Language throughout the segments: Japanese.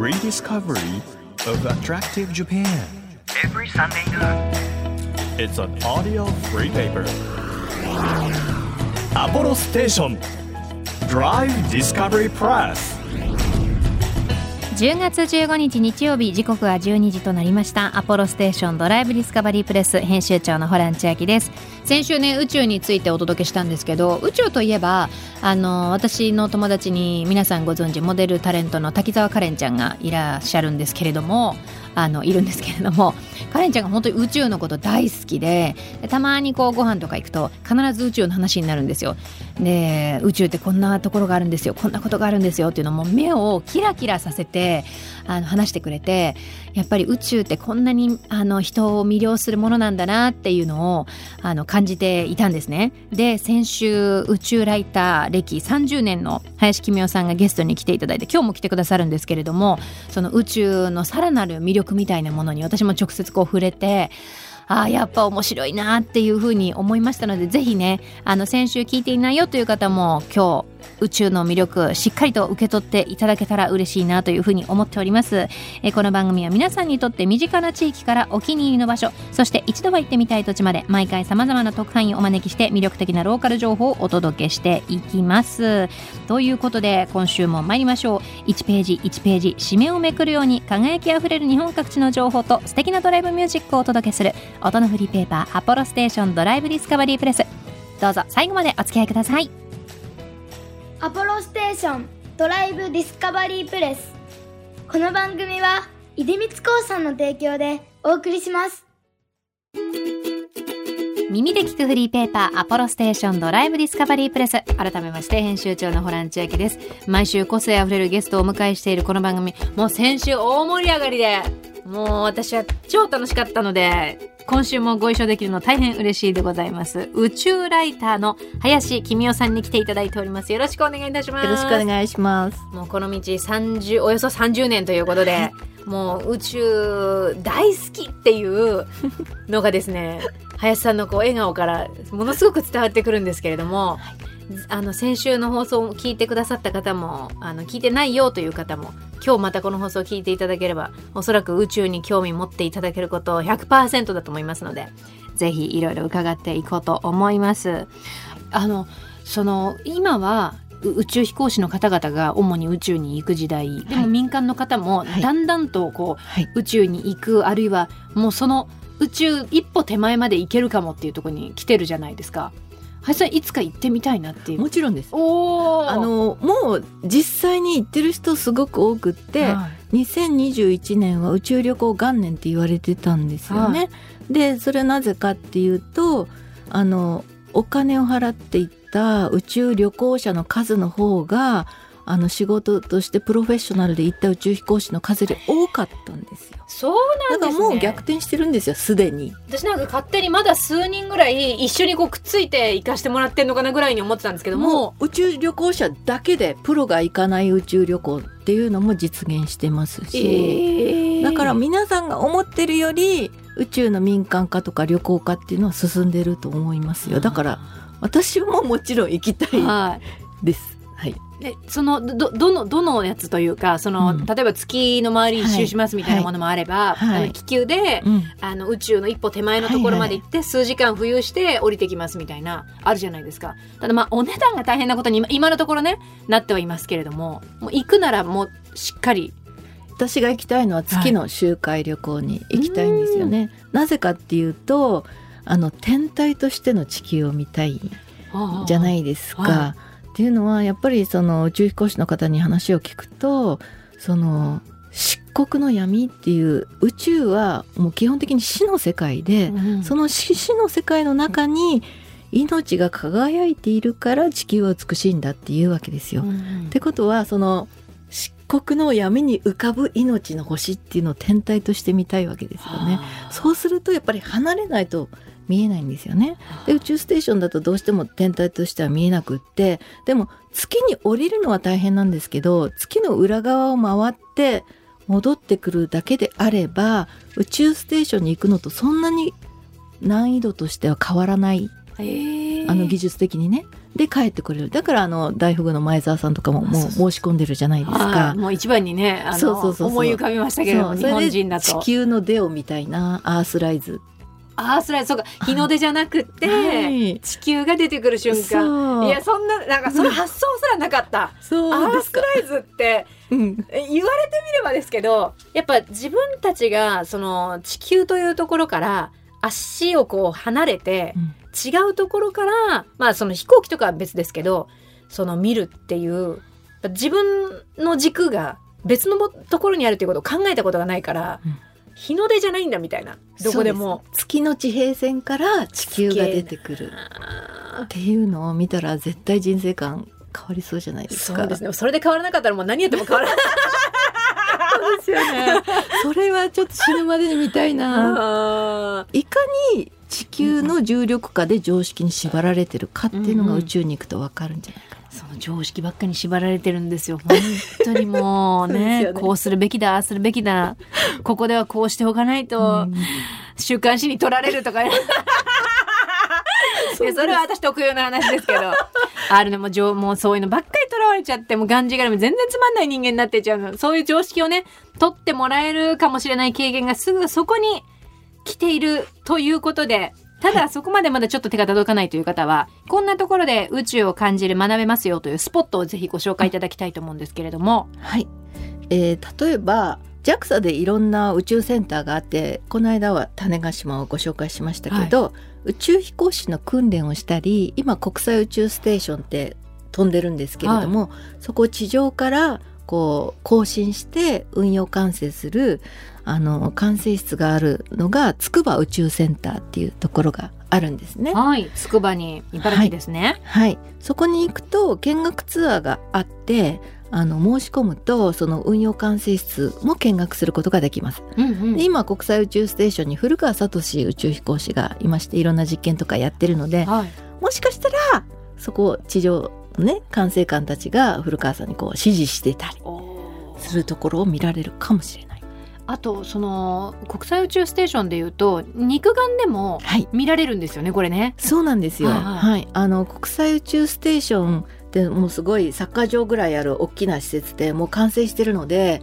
rediscovery of attractive Japan every Sunday noon. It's an audio free paper アポロステーション Drive Discovery Press 10月15日日曜日時刻は12時となりましたアポロステーションドライブディスカバリープレス編集長のホラン千秋です先週ね宇宙についてお届けしたんですけど宇宙といえばあの私の友達に皆さんご存知モデルタレントの滝沢カレンちゃんがいらっしゃるんですけれどもあのいるんですけれどもカレンちゃんが本当に宇宙のこと大好きでたまにこうご飯とか行くと必ず宇宙の話になるんですよ。で宇宙ってこんなところがあるんですよこんなことがあるんですよっていうのも目をキラキラさせてあの話してくれてやっぱり宇宙ってこんなにあの人を魅了するものなんだなっていうのをあの感じていたんですね。で先週宇宙ライター歴30年の林公夫さんがゲストに来ていただいて今日も来てくださるんですけれどもその宇宙のさらなる魅力みたいなものに私も直接こう触れてああやっぱ面白いなっていうふうに思いましたのでぜひねあの先週聞いていないよという方も今日宇宙の魅力しっかりと受け取っていただけたら嬉しいなというふうに思っております。えこの番組は皆さんにとって身近な地域からお気に入りの場所そして一度は行ってみたい土地まで毎回さまざまな特派員をお招きして魅力的なローカル情報をお届けしていきます。ということで今週も参りましょう。1ページ1ページ締めをめくるように輝きあふれる日本各地の情報と素敵なドライブミュージックをお届けする音のフリーペーパーアポロステーションドライブディスカバリープレス。どうぞ最後までお付き合いください。アポロステーションドライブディスカバリープレス。この番組は出光興産の提供でお送りします。耳で聞くフリーペーパーアポロステーションドライブディスカバリープレス。改めまして編集長のホラン千秋です。毎週個性あふれるゲストをお迎えしているこの番組。もう先週大盛り上がりでもう私は超楽しかったので今週もご一緒できるの大変嬉しいでございます。宇宙ライターの林公夫さんに来ていただいております。よろしくお願いいたします。よろしくお願いします。もうこの道30およそ30年ということで もう宇宙大好きっていうのがですね林さんのこう笑顔からものすごく伝わってくるんですけれども、あの先週の放送を聞いてくださった方もあの聞いてないよという方も今日またこの放送を聞いていただければおそらく宇宙に興味持っていただけること100%だと思いますのでぜひいろいろ伺っていこうと思います。あのその今は宇宙飛行士の方々が主に宇宙に行く時代でも民間の方もはいだんだんとこう、はい宇宙に行くあるいはもうその宇宙一歩手前まで行けるかもっていうところに来てるじゃないですか。林さんいつか行ってみたいなっていう。もちろんですおあのもう実際に行ってる人すごく多くって、はい2021年は宇宙旅行元年って言われてたんですよね。でそれはなぜかっていうとあのお金を払っていった宇宙旅行者の数の方があの仕事としてプロフェッショナルで行った宇宙飛行士の数より多かったんですよ。そうだなんですね。からもう逆転してるんですよすでに。私なんか勝手にまだ数人ぐらい一緒にこうくっついて行かしてもらってんのかなぐらいに思ってたんですけども宇宙旅行者だけでプロが行かない宇宙旅行っていうのも実現してますし、だから皆さんが思ってるより宇宙の民間化とか旅行化っていうのは進んでると思いますよだから私ももちろん行きたいです。はい、でそのどどのどのやつというかその、うん。例えば月の周り一周しますみたいなものもあれば、はい。あの気球で、うん。あの宇宙の一歩手前のところまで行って、数時間浮遊して降りてきますみたいなあるじゃないですか。ただまあお値段が大変なことに今今のところねなってはいますけれどももう行くならもうしっかり。私が行きたいのは月の周回旅行に行きたいんですよね。なぜかっていうとあの天体としての地球を見たいじゃないいですか。はっていうのはやっぱりその宇宙飛行士の方に話を聞くとその漆黒の闇っていう宇宙はもう基本的に死の世界で、その死死の世界の中に命が輝いているから地球は美しいんだっていうわけですよ。ってことはその漆黒の闇に浮かぶ命の星っていうのを天体として見たいわけですよね。そうするとやっぱり離れないと見えないんですよね。で宇宙ステーションだとどうしても天体としては見えなくって。でも月に降りるのは大変なんですけど月の裏側を回って戻ってくるだけであれば宇宙ステーションに行くのとそんなに難易度としては変わらない。へーあの技術的にね。で帰ってくれる。だからあの大富豪の前澤さんとかももう申し込んでるじゃないですはかい。もう一番にねあの思い浮かびましたけれども日本人だと。地球のデオみたいなアースライズ。ああそれそうか。日の出じゃなくて、はい。地球が出てくる瞬間。いやそんななんかその発想すらなかった。アースライズってうん、え言われてみればですけどやっぱ自分たちがその地球というところから足をこう離れてうん違うところからまあその飛行機とかは別ですけどその見るっていう自分の軸が別のところにあるということを考えたことがないから、うん。日の出じゃないんだみたいな。どこでも。そうす。月の地平線から地球が出てくる。あっていうのを見たら絶対人生観変わりそうじゃないーですか。そうですね。それで変わらなかったらもう何やっても変わらない。そうですよね。それはちょっと死ぬまでに見たいな。あいかに地球の重力下で常識に縛られてるかっていうのが宇宙に行くと分かるんじゃないかな、ーその常識ばっかり縛られてるんですよ。本当にもう そうね。こうするべきだああするべきだ。ここではこうしておかないと、うん。週刊誌に取られるとか。ねいやそれは私特有の話ですけど。あるのも情もうそういうのばっかりとらわれちゃってもうがんじがらめ全然つまんない人間になってっちゃうの。そういう常識をね取ってもらえるかもしれない経験がすぐそこに来ているということでただそこまでまだちょっと手が届かないという方はこんなところで宇宙を感じる学べますよというスポットをぜひご紹介いただきたいと思うんですけれども。はい、えー例えば JAXA でいろんな宇宙センターがあってこの間は種子島をご紹介しましたけど、宇宙飛行士の訓練をしたり今国際宇宙ステーションって飛んでるんですけれども、そこを地上からこう更新して運用管制するあの管制室があるのが筑波宇宙センターっていうところがあるんですね。はい。筑波に茨城ですね、はい、そこに行くと見学ツアーがあってあの申し込むとその運用管制室も見学することができます。うんうん。で今国際宇宙ステーションに古川聡宇宙飛行士がいましていろんな実験とかやってるのではい。もしかしたらそこ地上のね管制官たちが古川さんにこう指示してたりするところを見られるかもしれない。あとその国際宇宙ステーションでいうと肉眼でもはい見られるんですよねこれね。そうなんですよ。はいは、はいあの国際宇宙ステーションってもうすごいサッカー場ぐらいある大きな施設でもう完成してるので、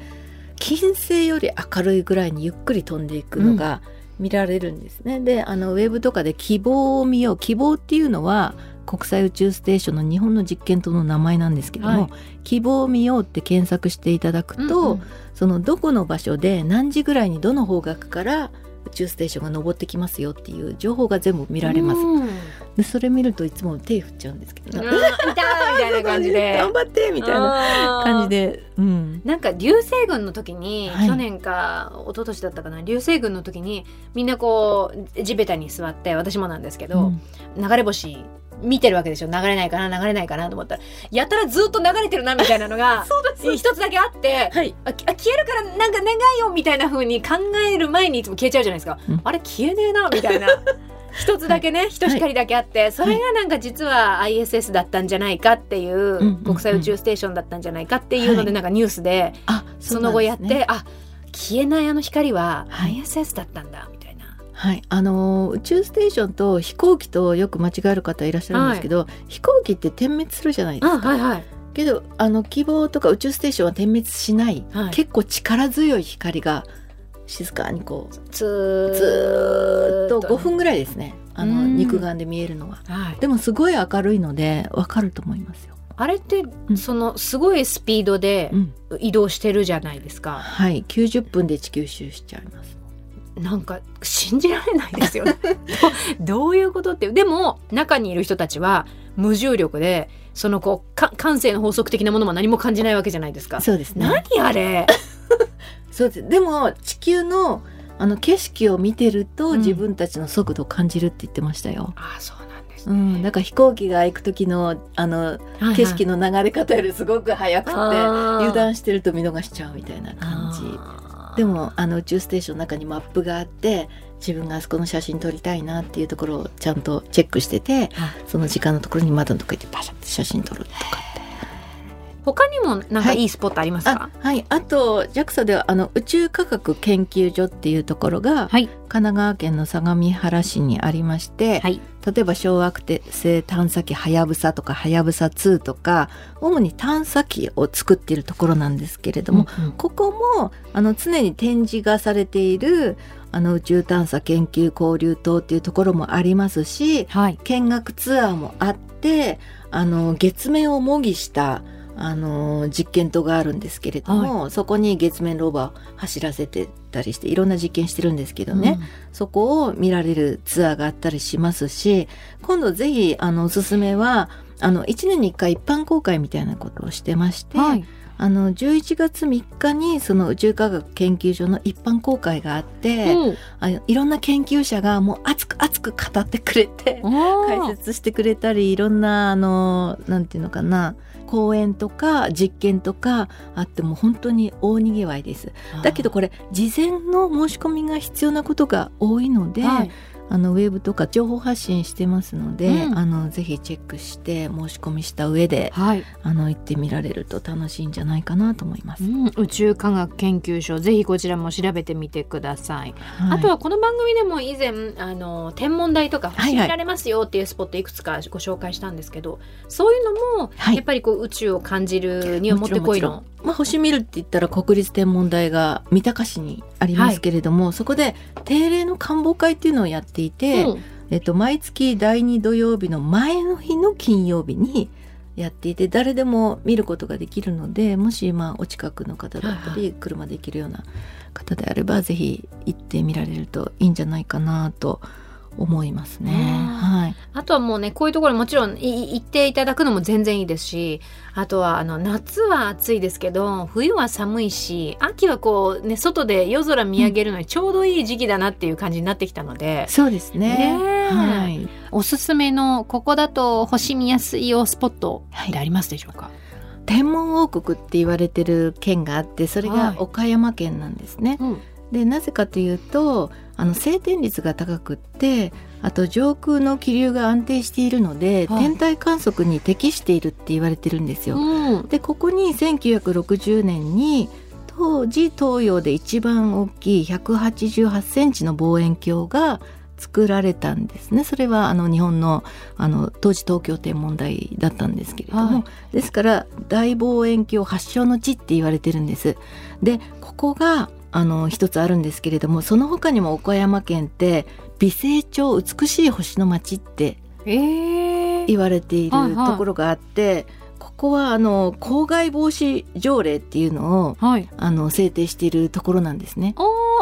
金星より明るいぐらいにゆっくり飛んでいくのが見られるんですね。で、あのウェブとかで希望を見よう。希望っていうのは国際宇宙ステーションの日本の実験棟の名前なんですけども、はい。希望を見ようって検索していただくと、うんうん。そのどこの場所で何時ぐらいにどの方角から宇宙ステーションが登ってきますよっていう情報が全部見られます。うん。でそれ見るといつも手振っちゃうんですけど、うん みたいな感じで。頑張ってみたいな感じで、うん、なんか流星群の時に、はい。去年か一昨年だったかな。流星群の時にみんなこう地べたに座って私もなんですけど、流れ星見てるわけでしょ。流れないかな流れないかなと思ったらやたらずっと流れてるなみたいなのが 一つだけあってはい。あ消えるからなんか願いよみたいな風に考える前にいつも消えちゃうじゃないですか、うん。あれ消えねえなみたいな。一つだけね、一光だけあってそれがなんか実は ISS だったんじゃないかっていう、うんうん国際宇宙ステーションだったんじゃないかっていうので、はい。なんかニュースであその後やって、ねあ消えないあの光ははい。ISS だったんだ。はい、あのー宇宙ステーションと飛行機とよく間違える方いらっしゃるんですけど、飛行機って点滅するじゃないですか、はいはい。けどあの希望とか宇宙ステーションは点滅しない、はい。結構力強い光が静かにこうずっと。5分ぐぐらいですね。あのうん。肉眼で見えるのは。はい、でもすごい明るいのでわかると思いますよ、あれって、うん。そのすごいスピードでうん、移動してるじゃないですか、はい。90分で地球一周しちゃいますなんか信じられないですよね。ど どういうことってでも中にいる人たちは無重力でそのこうか感性の法則的なものも何も感じないわけじゃないですか。そうですね。何あれ？そうです。でも地球のあの景色を見てると、うん。自分たちの速度を感じるって言ってましたよ。ああそうなんですね。うん、だから飛行機が行く時のあの景色のの流れ方よりすごく速くて油油断してると見逃しちゃうみたいな感じでもあの宇宙ステーションの中にマップがあって自分があそこの写真撮りたいなっていうところをちゃんとチェックしててその時間のところに窓のとこ行ってパシャって写真撮るとか他にもなんかい。いスポットありますか、あはい。あと JAXA ではあの宇宙科学研究所っていうところが、はい。神奈川県の相模原市にありまして、はい。例えば小惑星探査機はやぶさとかはやぶさ2とか主に探査機を作っているところなんですけれども、うんうん。ここもあの常に展示がされているあの宇宙探査研究交流棟っていうところもありますしはい。見学ツアーもあってあの月面を模擬したあの実験棟があるんですけれども、そこに月面ローバーを走らせてたりしていろんな実験してるんですけどね、そこを見られるツアーがあったりしますし今度ぜひあのおすすめはあの1年に1回一般公開みたいなことをしてまして、はい。あの11月3日にその宇宙科学研究所の一般公開があって、うん。あのいろんな研究者がもう熱く熱く語ってくれて解説してくれたりいろんなあのなんていうのかな講演とか実験とかあっても本当に大にぎわいです。だけどこれ事前の申し込みが必要なことが多いので、はいあのウェブとか情報発信してますので、うん。あのぜひチェックして申し込みした上ではい。あの行ってみられると楽しいんじゃないかなと思います。うん。宇宙科学研究所ぜひこちらも調べてみてください、はい。あとはこの番組でも以前あの天文台とかはいはい。星見られますよっていうスポットいくつかご紹介したんですけど、そういうのもはい。やっぱりこう宇宙を感じるにはもってこいの？まあ、星見るって言ったら国立天文台が三鷹市にありますけれども、そこで定例の観望会っていうのをやっていて、うん。えっと、毎月第2土曜日の前の日の金曜日にやっていて誰でも見ることができるのでもしまあお近くの方だったり車で行けるような方であればぜひ行ってみられるといいんじゃないかなと思いますね。うんはい、あとはもうねこういうところもちろんい行っていただくのも全然いいですしあとはあの夏は暑いですけど冬は寒いし秋はこうね外で夜空見上げるのにちょうどいい時期だなっていう感じになってきたので、そうですね。ねえ。はい、おすすめのここだと星見やすいよスポットってありますでしょうか、天文王国って言われてる県があってそれはい。が岡山県なんですね。うんでなぜかというとあの晴天率が高くってあと上空の気流が安定しているので、はい。天体観測に適しているって言われてるんですよ。うん。でここに1960年に当時東洋で一番大きい188センチの望遠鏡が作られたんですね。それはあの日本のあの当時東京天文台だったんですけれども、はい。ですから大望遠鏡発祥の地って言われてるんです。でここがあの一つあるんですけれどもその他にも岡山県って美星町美しい星の町ってえー、言われているはいはい。ところがあって、ここはあの公害防止条例っていうのをはい。あの制定しているところなんですね。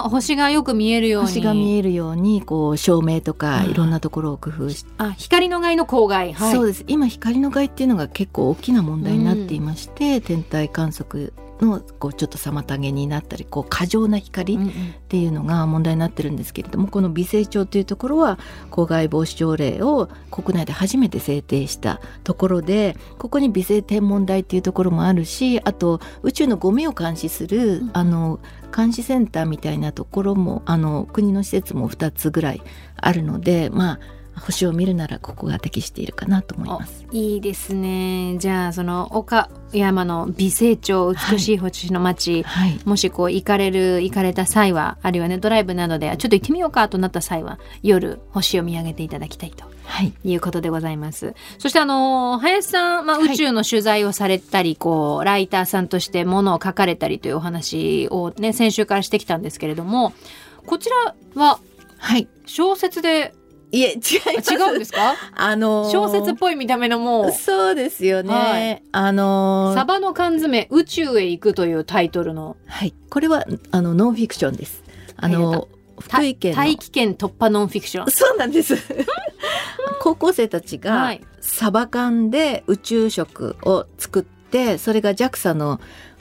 星がよく見えるように。星が見えるようにこう照明とかうんい。ろんなところを工夫して、あ光の害の公害はい。そうです。今光の害っていうのが結構大きな問題になっていまして、天体観測のこうちょっと妨げになったりこう過剰な光っていうのが問題になってるんですけれどもこの美星町というところは公害防止条例を国内で初めて制定したところでここに美星天文台っていうところもあるしあと宇宙のゴミを監視する、うん。あの監視センターみたいなところもあの国の施設も2つぐらいあるのでまあ星を見るならここが適しているかなと思います。いいですね。じゃあその岡山の美星町美しい星の町、はい、もしこう行かれる行かれた際はあるいはねドライブなどでちょっと行ってみようかとなった際は夜星を見上げていただきたいとはい、いうことでございます。そしてあの林さん、まあ、はい。宇宙の取材をされたり、こうライターさんとしてものを書かれたりというお話をね先週からしてきたんですけれどもこちらははい、小説でいえ違い違うんですか？あのー小説っぽい見た目のもう。そうですよね。はい。あのーサバの缶詰宇宙へ行くというタイトルの。はい、これはあのノンフィクションです。あのた福井県の。大気圏突破ノンフィクション。そうなんです。高校生たちはがい。サバ缶で宇宙食を作って、それが JAXA の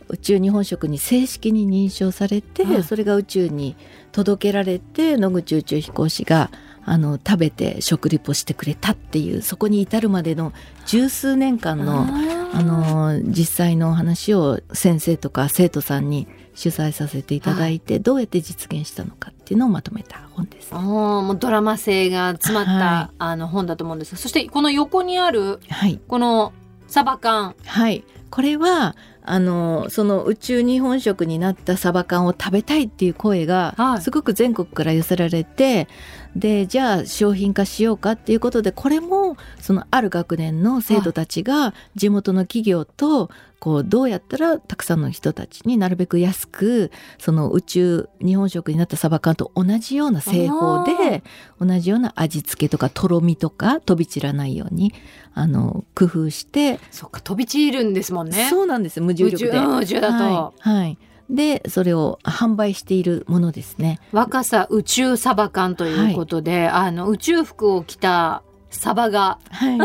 宇宙日本食に正式に認証されて、はい。それが宇宙に届けられて野口宇宙飛行士があの食べて食リポしてくれたっていうそこに至るまでの十数年間のあの実際の話を先生とか生徒さんに取材させていただいて、どうやって実現したのかっていうのをまとめた本です。あーもうドラマ性が詰まった、はい。あの本だと思うんです。そしてこの横にあるはい、このサバ缶。はい、これはあのその宇宙日本食になったサバ缶を食べたいっていう声がはい。すごく全国から寄せられて、でじゃあ商品化しようかっていうことでこれもそのある学年の生徒たちが地元の企業とこうどうやったらたくさんの人たちになるべく安くその宇宙日本食になったサバ缶と同じような製法で同じような味付けとかとろみとか飛び散らないようにあの工夫してそっか飛び散るんですもんね。そうなんです無重力で。宇宙うん宇宙だと。はい、はいでそれを販売しているものですね。若さ宇宙サバ缶ということで、あの宇宙服を着たサバが。はい、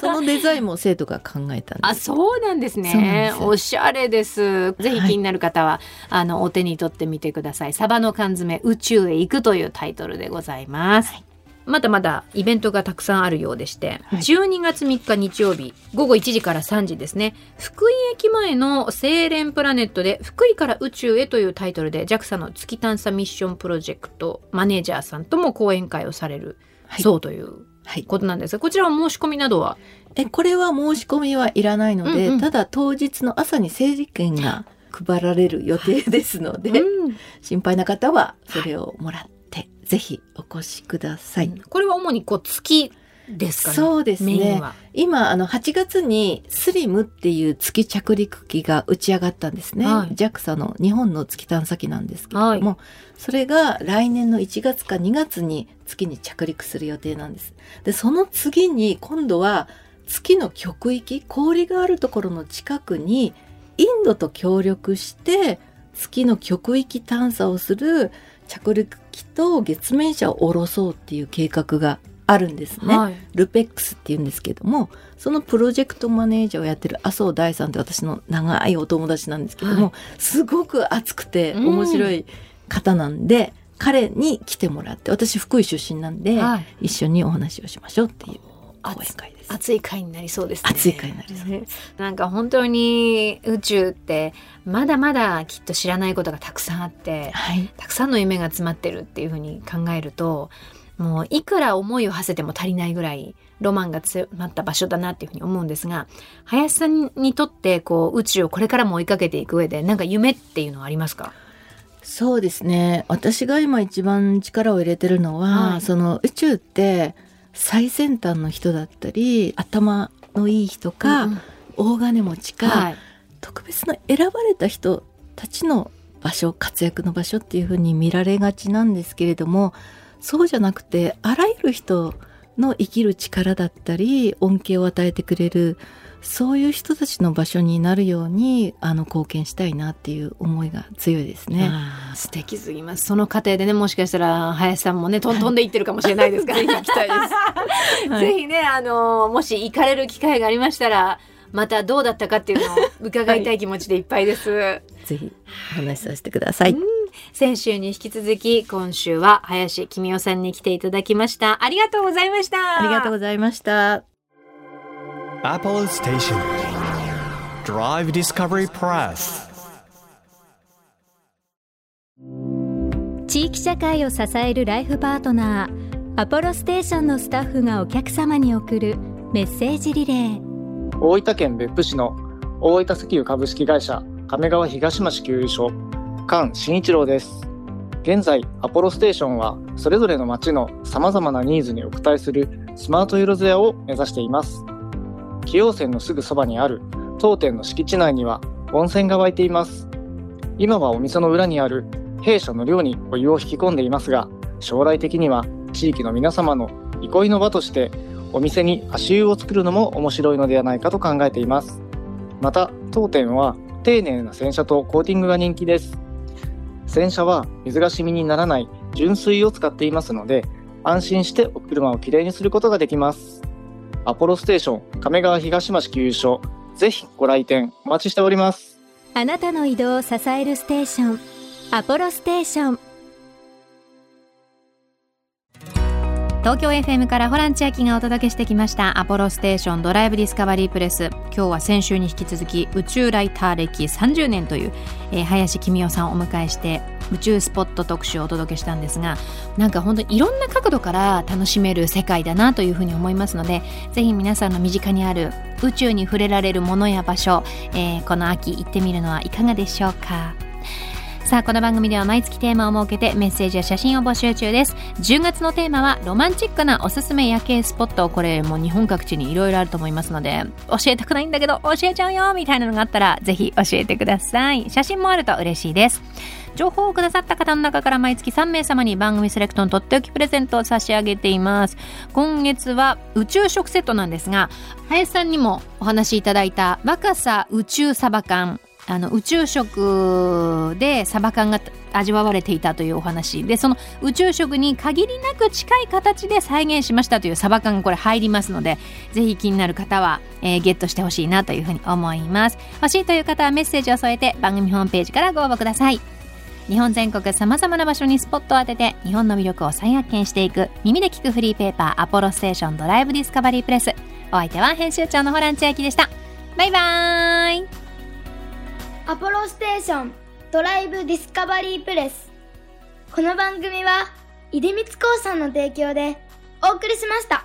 そのデザインも生徒が考えたんあです。そうなんです。ねおしゃれです。ぜひはい気になる方は、あのお手に取ってみてください。サバの缶詰宇宙へ行くというタイトルでございます、まだまだイベントがたくさんあるようでして、はい。12月3日日曜日午後1時から3時ですね。福井駅前の精錬プラネットで福井から宇宙へというタイトルで JAXA の月探査ミッションプロジェクトマネージャーさんとも講演会をされるはい。そうというはい、ことなんです。がこちらは申し込みなどは？えこれは申し込みはいらないので、うんうん。ただ当日の朝に整理券が配られる予定ですので、うん。心配な方はそれをもらって、ぜひお越しください。これは主にこう月ですかね？そうですね。今あの8月にスリムっていう月着陸機が打ち上がったんですね、はい JAXA の日本の月探査機なんですけれども、それが来年の1月か2月に月に着陸する予定なんですでその次に今度は月の極域氷があるところの近くにインドと協力して月の極域探査をする着陸機と月面車を下ろそうっていう計画があるんですね。はい。ルペックスっていうんですけどもそのプロジェクトマネージャーをやってる麻生大さんって私の長いお友達なんですけども、はすごく熱くてうん面白い方なんで、彼に来てもらって私福井出身なんで、はい一緒にお話をしましょうっていう講演会です。熱い回になりそうですね。熱い回になりそうです。なんか本当に宇宙ってまだまだきっと知らないことがたくさんあって、はい、たくさんの夢が詰まってるっていうふうに考えると、もういくら思いを馳せても足りないぐらいロマンが詰まった場所だなっていうふうに思うんですが、林さんにとってこう宇宙をこれからも追いかけていく上でなんか夢っていうのはありますか？そうですね私が今一番力を入れてるのは、はいその宇宙って最先端の人だったり頭のいい人か、うんうん大金持ちか、はい。特別な選ばれた人たちの場所活躍の場所っていうふうに見られがちなんですけれどもそうじゃなくてあらゆる人の生きる力だったり恩恵を与えてくれるそういう人たちの場所になるようにあの貢献したいなっていう思いが強いですね。素敵すぎます。その過程でね、もしかしたら林さんもね、トントンで行ってるかもしれないですから、ぜひ行きたいです。は いぜひね、あのもし行かれる機会がありましたら、またどうだったかっていうのを伺いたい気持ちでいっぱいです。ぜひお話しさせてください。先週に引き続き、今週は林公夫さんに来ていただきました。ありがとうございました。ありがとうございました。Apollo Station. Drive Discovery Press. 地域社会を支えるライフパートナーアポロステーションのスタッフがお客様に送るメッセージリレー大分県別府市の大分石油株式会社亀川東町給油所菅慎一郎です現在アポロステーションはそれぞれの町のさまざまなニーズにお応えするスマート色艶を目指しています紀陽泉のすぐそばにある当店の敷地内には温泉が湧いています。今はお店の裏にある弊社の寮にお湯を引き込んでいますが将来的には地域の皆様の憩いの場としてお店に足湯を作るのも面白いのではないかと考えています。また当店は丁寧な洗車とコーティングが人気です。洗車は水が染みにならない純水を使っていますので安心してお車をきれいにすることができます。アポロステーション亀川東町給油所ぜひご来店お待ちしております。あなたの移動を支えるステーションアポロステーション。東京 FM からホラン千秋がお届けしてきましたアポロステーションドライブディスカバリープレス。今日は先週に引き続き宇宙ライター歴30年という、えー林公夫さんをお迎えして宇宙スポット特集をお届けしたんですがなんか本当にいろんな角度から楽しめる世界だなというふうに思いますのでぜひ皆さんの身近にある宇宙に触れられるものや場所、えー、この秋行ってみるのはいかがでしょうか。さあこの番組では毎月テーマを設けてメッセージや写真を募集中です。10月のテーマはロマンチックなおすすめ夜景スポット。これもう日本各地にいろいろあると思いますので教えたくないんだけど教えちゃうよみたいなのがあったらぜひ教えてください。写真もあると嬉しいです。情報をくださった方の中から毎月3名様に番組セレクトのとっておきプレゼントを差し上げています。今月は宇宙食セットなんですが林さんにもお話しいただいた若さ宇宙サバ缶あの宇宙食でサバ缶が味わわれていたというお話でその宇宙食に限りなく近い形で再現しましたというサバ缶がこれ入りますのでぜひ気になる方は、えー、ゲットしてほしいなというふうに思います。欲しいという方はメッセージを添えて番組ホームページからご応募ください。日本全国さまざまな場所にスポットを当てて日本の魅力を再発見していく耳で聞くフリーペーパーアポロステーションドライブディスカバリープレス。お相手は編集長のホラン千秋でした。バイバーイ。アポロステーションドライブディスカバリープレス。この番組は出光興産の提供でお送りしました。